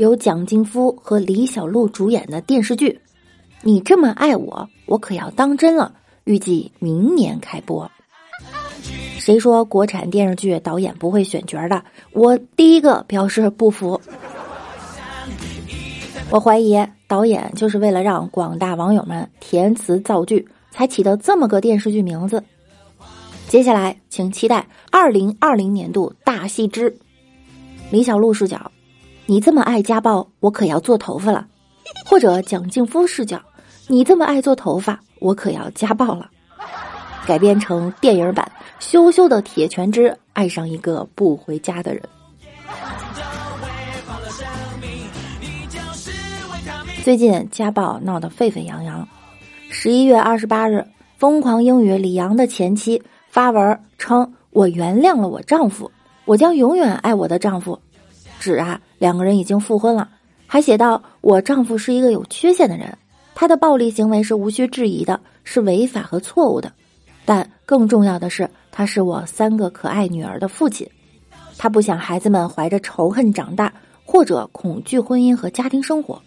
由蒋劲夫和李小璐主演的电视剧《你这么爱我，我可要当真了》，预计明年开播。谁说国产电视剧导演不会选角的？我第一个表示不服。我怀疑导演就是为了让广大网友们填词造句，才起的这么个电视剧名字。接下来，请期待二零二零年度大戏之李小璐视角。你这么爱家暴，我可要做头发了；或者蒋劲夫视角，你这么爱做头发，我可要家暴了。改编成电影版《羞羞的铁拳之爱上一个不回家的人》。最近家暴闹得沸沸扬扬。十一月二十八日，疯狂英语李阳的前妻发文称：“我原谅了我丈夫，我将永远爱我的丈夫。”指啊，两个人已经复婚了，还写道：“我丈夫是一个有缺陷的人，他的暴力行为是无需质疑的，是违法和错误的。但更重要的是，他是我三个可爱女儿的父亲，他不想孩子们怀着仇恨长大，或者恐惧婚姻和家庭生活。”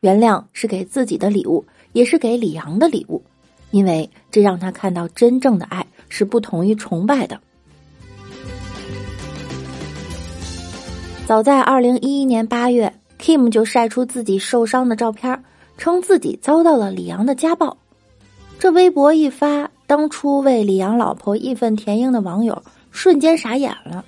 原谅是给自己的礼物，也是给李阳的礼物，因为这让他看到真正的爱是不同于崇拜的。早在二零一一年八月，Kim 就晒出自己受伤的照片，称自己遭到了李阳的家暴。这微博一发，当初为李阳老婆义愤填膺的网友瞬间傻眼了。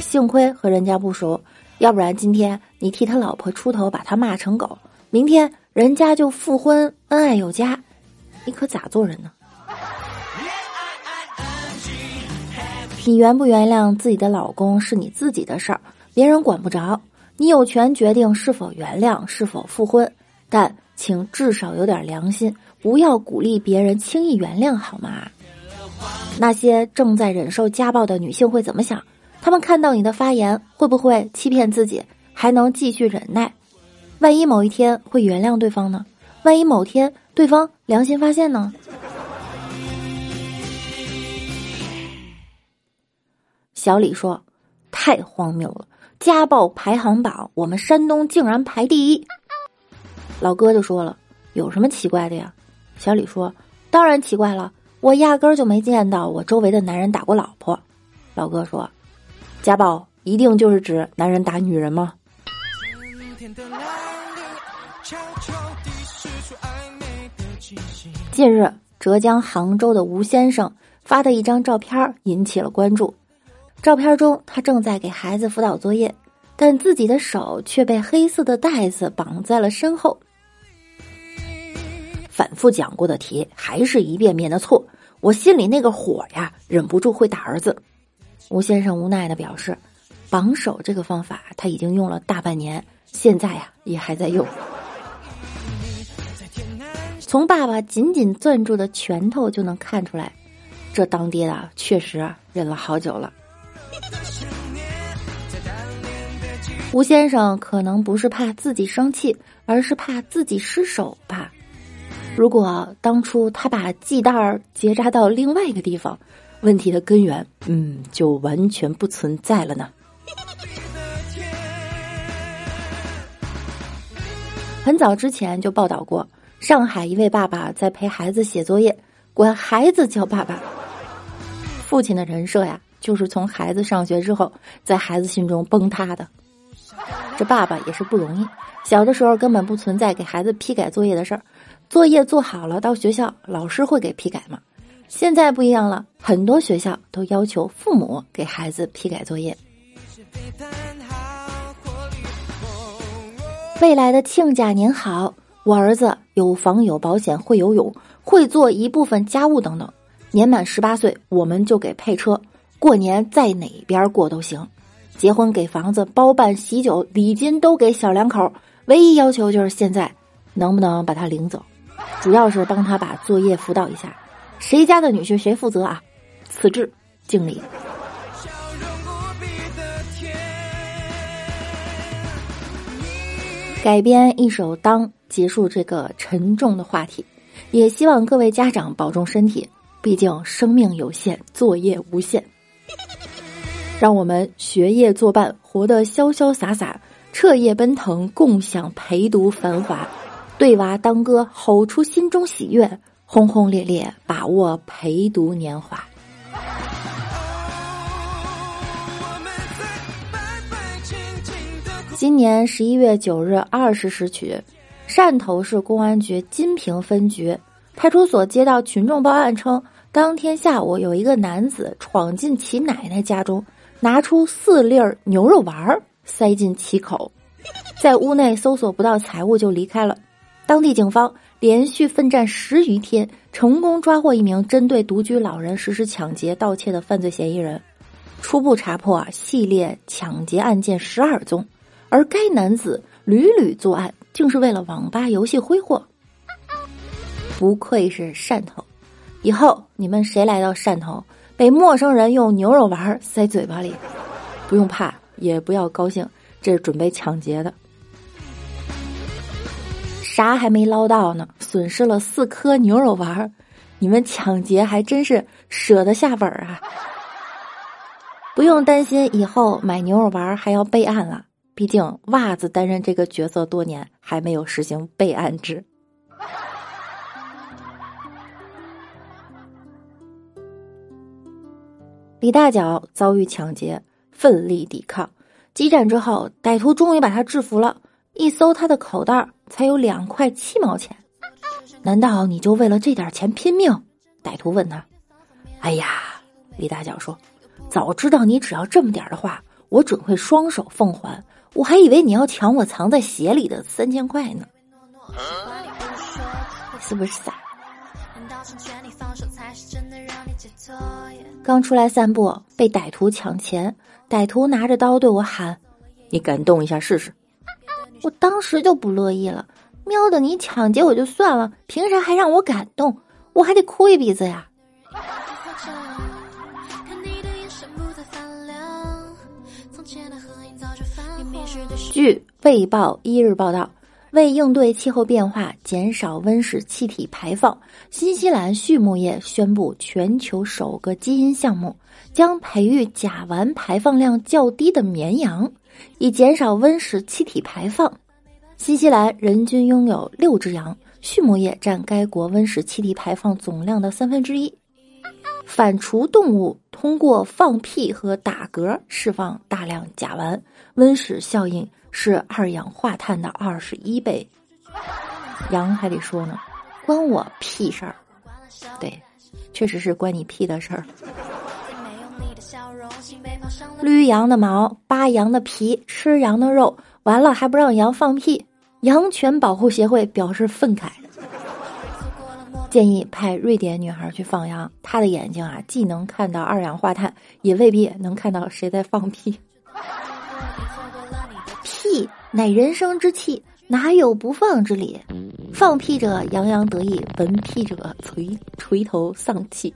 幸亏和人家不熟。要不然今天你替他老婆出头，把他骂成狗，明天人家就复婚，恩爱有加，你可咋做人呢？你原不原谅自己的老公是你自己的事儿，别人管不着，你有权决定是否原谅，是否复婚，但请至少有点良心，不要鼓励别人轻易原谅，好吗？那些正在忍受家暴的女性会怎么想？他们看到你的发言，会不会欺骗自己，还能继续忍耐？万一某一天会原谅对方呢？万一某天对方良心发现呢？小李说：“太荒谬了，家暴排行榜，我们山东竟然排第一。”老哥就说了：“有什么奇怪的呀？”小李说：“当然奇怪了，我压根儿就没见到我周围的男人打过老婆。”老哥说。家暴一定就是指男人打女人吗？近日，浙江杭州的吴先生发的一张照片引起了关注。照片中，他正在给孩子辅导作业，但自己的手却被黑色的带子绑在了身后。反复讲过的题，还是一遍遍的错，我心里那个火呀，忍不住会打儿子。吴先生无奈的表示：“绑手这个方法他已经用了大半年，现在呀也还在用。从爸爸紧紧攥住的拳头就能看出来，这当爹的确实忍了好久了。”吴先生可能不是怕自己生气，而是怕自己失手吧。如果当初他把系带儿结扎到另外一个地方。问题的根源，嗯，就完全不存在了呢。很早之前就报道过，上海一位爸爸在陪孩子写作业，管孩子叫爸爸。父亲的人设呀，就是从孩子上学之后，在孩子心中崩塌的。这爸爸也是不容易，小的时候根本不存在给孩子批改作业的事儿，作业做好了到学校，老师会给批改吗？现在不一样了，很多学校都要求父母给孩子批改作业。未来的亲家您好，我儿子有房有保险，会游泳，会做一部分家务等等。年满十八岁，我们就给配车，过年在哪边过都行。结婚给房子包办喜酒礼金都给小两口，唯一要求就是现在能不能把他领走，主要是帮他把作业辅导一下。谁家的女婿谁负责啊？此致敬礼。改编一首《当》，结束这个沉重的话题，也希望各位家长保重身体，毕竟生命有限，作业无限。让我们学业作伴，活得潇潇洒洒，彻夜奔腾，共享陪读繁华。对娃当歌，吼出心中喜悦，轰轰烈烈，把握陪读年华。今年十一月九日二十时许，汕头市公安局金平分局派出所接到群众报案称，当天下午有一个男子闯进其奶奶家中，拿出四粒牛肉丸塞进其口，在屋内搜索不到财物就离开了。当地警方连续奋战十余天，成功抓获一名针对独居老人实施抢劫盗窃的犯罪嫌疑人，初步查破啊系列抢劫案件十二宗。而该男子屡屡作案，竟是为了网吧游戏挥霍。不愧是汕头，以后你们谁来到汕头，被陌生人用牛肉丸塞嘴巴里，不用怕，也不要高兴，这是准备抢劫的。啥还没捞到呢，损失了四颗牛肉丸，你们抢劫还真是舍得下本啊！不用担心，以后买牛肉丸还要备案了。毕竟，袜子担任这个角色多年，还没有实行备案制。李大脚遭遇抢劫，奋力抵抗，激战之后，歹徒终于把他制服了。一搜他的口袋，才有两块七毛钱。难道你就为了这点钱拼命？歹徒问他。哎呀，李大脚说：“早知道你只要这么点的话，我准会双手奉还。”我还以为你要抢我藏在鞋里的三千块呢，是不是傻？刚出来散步，被歹徒抢钱，歹徒拿着刀对我喊：“你敢动一下试试？”我当时就不乐意了，喵的，你抢劫我就算了，凭啥还让我敢动？我还得哭一鼻子呀！据《卫报》一日报道，为应对气候变化、减少温室气体排放，新西兰畜牧业宣布全球首个基因项目，将培育甲烷排放量较低的绵羊，以减少温室气体排放。新西兰人均拥有六只羊，畜牧业占该国温室气体排放总量的三分之一。反刍动物通过放屁和打嗝释放大量甲烷，温室效应。是二氧化碳的二十一倍，羊还得说呢，关我屁事儿。对，确实是关你屁的事儿。捋羊的毛，扒羊的皮，吃羊的肉，完了还不让羊放屁。羊权保护协会表示愤慨，建议派瑞典女孩去放羊，她的眼睛啊，既能看到二氧化碳，也未必能看到谁在放屁。屁乃人生之气，哪有不放之理？放屁者洋洋得意，闻屁者垂垂头丧气。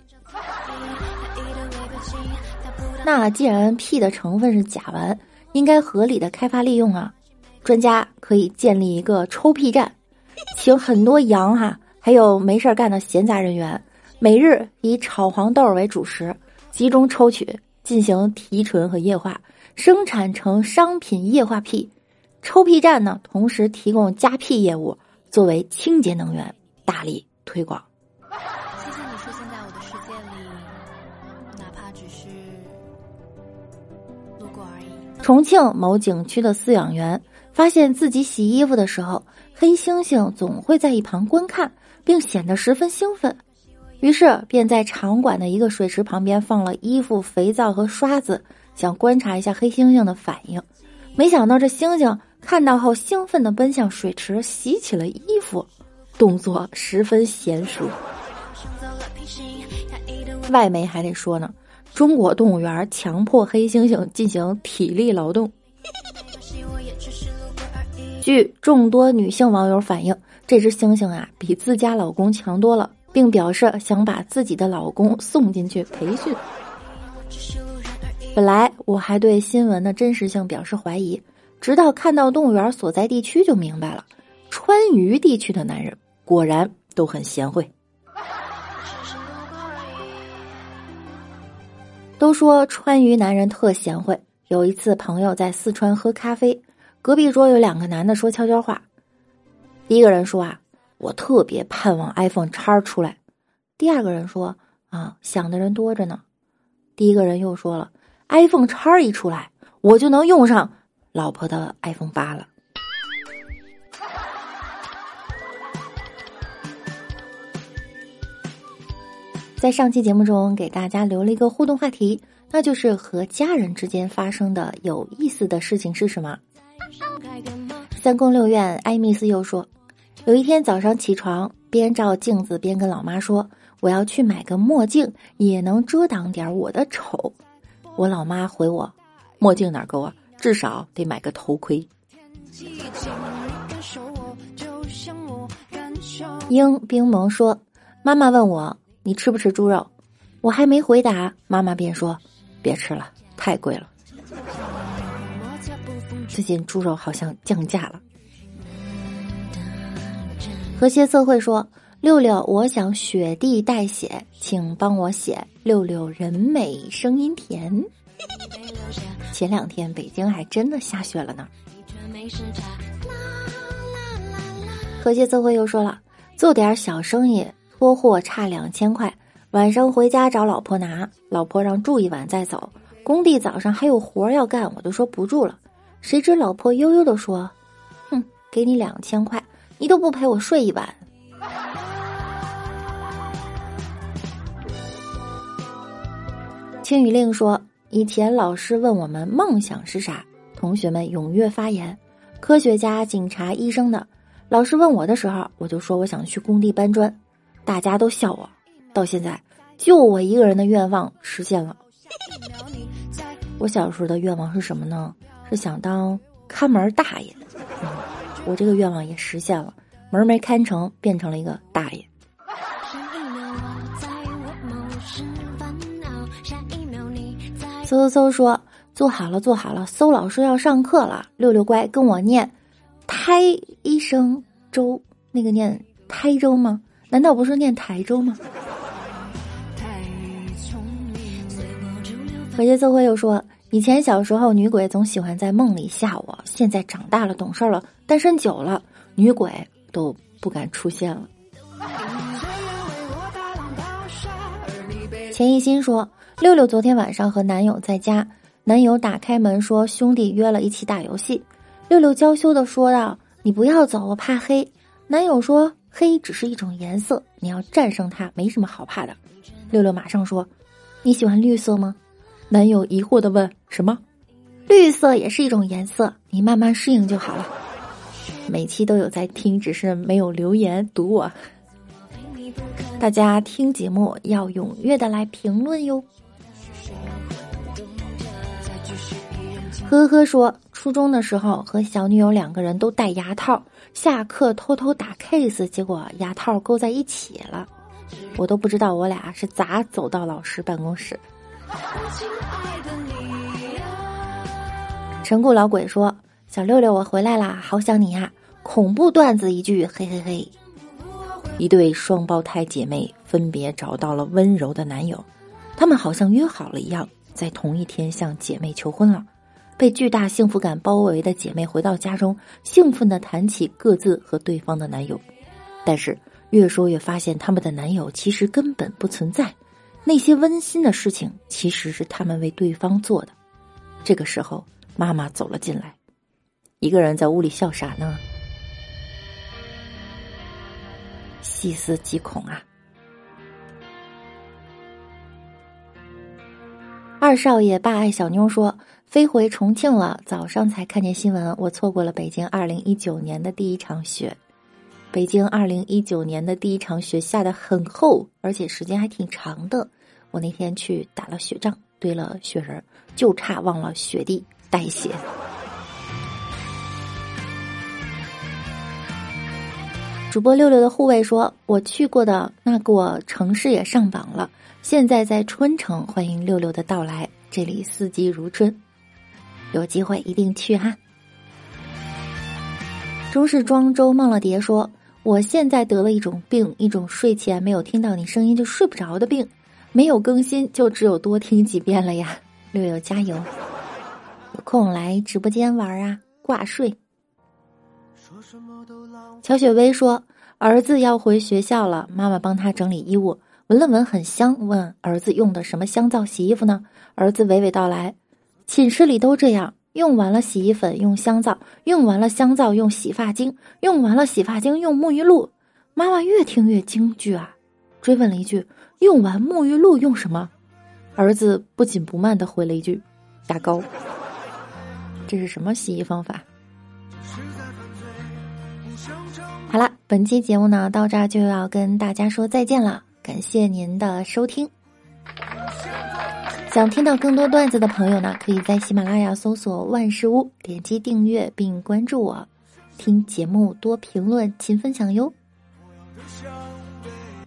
那既然屁的成分是甲烷，应该合理的开发利用啊！专家可以建立一个抽屁站，请很多羊哈，还有没事干的闲杂人员，每日以炒黄豆为主食，集中抽取，进行提纯和液化，生产成商品液化屁。抽屁站呢，同时提供加屁业务，作为清洁能源，大力推广。谢谢你出现在我的世界里，哪怕只是路过而已。重庆某景区的饲养员发现自己洗衣服的时候，黑猩猩总会在一旁观看，并显得十分兴奋，于是便在场馆的一个水池旁边放了衣服、肥皂和刷子，想观察一下黑猩猩的反应。没想到这猩猩。看到后，兴奋地奔向水池洗起了衣服，动作十分娴熟。外媒还得说呢，中国动物园强迫黑猩猩进行体力劳动。据众多女性网友反映，这只猩猩啊比自家老公强多了，并表示想把自己的老公送进去培训。本来我还对新闻的真实性表示怀疑，直到看到动物园所在地区就明白了，川渝地区的男人果然都很贤惠。都说川渝男人特贤惠。有一次，朋友在四川喝咖啡，隔壁桌有两个男的说悄悄话。第一个人说啊，我特别盼望 iPhone 叉出来。第二个人说啊，想的人多着呢。第一个人又说了，iPhone 叉一出来，我就能用上老婆的 iPhone 八了。在上期节目中，给大家留了一个互动话题，那就是和家人之间发生的有意思的事情是什么？三宫六院，艾米斯又说，有一天早上起床，边照镜子边跟老妈说：“我要去买个墨镜，也能遮挡点我的丑。”我老妈回我：“墨镜哪够啊？至少得买个头盔。”英冰萌说：“妈妈问我。”你吃不吃猪肉？我还没回答，妈妈便说：“别吃了，太贵了。最近猪肉好像降价了。”和谐社会说：“六六，我想雪地带写，请帮我写六六人美声音甜。”前两天北京还真的下雪了呢。和谐社会又说了：“做点小生意。”拖货差两千块，晚上回家找老婆拿，老婆让住一晚再走。工地早上还有活要干，我就说不住了。谁知老婆悠悠的说：“哼，给你两千块，你都不陪我睡一晚。”青雨令说：“以前老师问我们梦想是啥，同学们踊跃发言，科学家、警察、医生的。老师问我的时候，我就说我想去工地搬砖。”大家都笑我，到现在就我一个人的愿望实现了。我小时候的愿望是什么呢？是想当看门大爷。我这个愿望也实现了，门没看成，变成了一个大爷。嗖嗖嗖说：“坐好了，坐好了，搜老师要上课了。六六乖，跟我念胎一生周，那个念台州吗？”难道不是念台州吗？和谐社会又说，以前小时候女鬼总喜欢在梦里吓我，现在长大了懂事了，单身久了，女鬼都不敢出现了。钱一心说，六六昨天晚上和男友在家，男友打开门说兄弟约了一起打游戏，六六娇羞的说道：“你不要走，我怕黑。”男友说。黑只是一种颜色，你要战胜它，没什么好怕的。六六马上说：“你喜欢绿色吗？”男友疑惑的问：“什么？绿色也是一种颜色，你慢慢适应就好了。”每期都有在听，只是没有留言读我。大家听节目要踊跃的来评论哟。呵呵说，初中的时候和小女友两个人都戴牙套。下课偷偷打 case，结果牙套勾在一起了，我都不知道我俩是咋走到老师办公室。陈固老鬼说：“小六六，我回来啦，好想你呀！”恐怖段子一句，嘿嘿嘿。一对双胞胎姐妹分别找到了温柔的男友，他们好像约好了一样，在同一天向姐妹求婚了。被巨大幸福感包围的姐妹回到家中，兴奋地谈起各自和对方的男友，但是越说越发现他们的男友其实根本不存在，那些温馨的事情其实是他们为对方做的。这个时候，妈妈走了进来，一个人在屋里笑啥呢？细思极恐啊！二少爷霸爱小妞说。飞回重庆了，早上才看见新闻，我错过了北京二零一九年的第一场雪。北京二零一九年的第一场雪下的很厚，而且时间还挺长的。我那天去打了雪仗，堆了雪人，就差忘了雪地带血。主播六六的护卫说：“我去过的那个城市也上榜了，现在在春城，欢迎六六的到来，这里四季如春，有机会一定去哈。”中式庄周梦了蝶说：“我现在得了一种病，一种睡前没有听到你声音就睡不着的病，没有更新就只有多听几遍了呀。”六六加油，有空来直播间玩啊，挂睡。乔雪薇说：“儿子要回学校了，妈妈帮他整理衣物，闻了闻很香，问儿子用的什么香皂洗衣服呢？儿子娓娓道来：寝室里都这样，用完了洗衣粉用香皂，用完了香皂用洗发精，用完了洗发精用沐浴露。妈妈越听越惊惧啊，追问了一句：用完沐浴露用什么？儿子不紧不慢的回了一句：牙膏。这是什么洗衣方法？”好了，本期节目呢到这儿就要跟大家说再见了，感谢您的收听。想听到更多段子的朋友呢，可以在喜马拉雅搜索“万事屋”，点击订阅并关注我，听节目多评论，勤分享哟。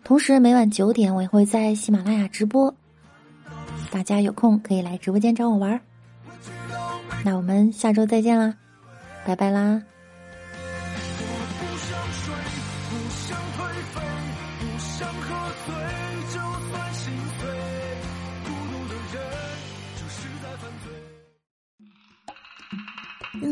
同时每晚九点我也会在喜马拉雅直播，大家有空可以来直播间找我玩。那我们下周再见啦，拜拜啦。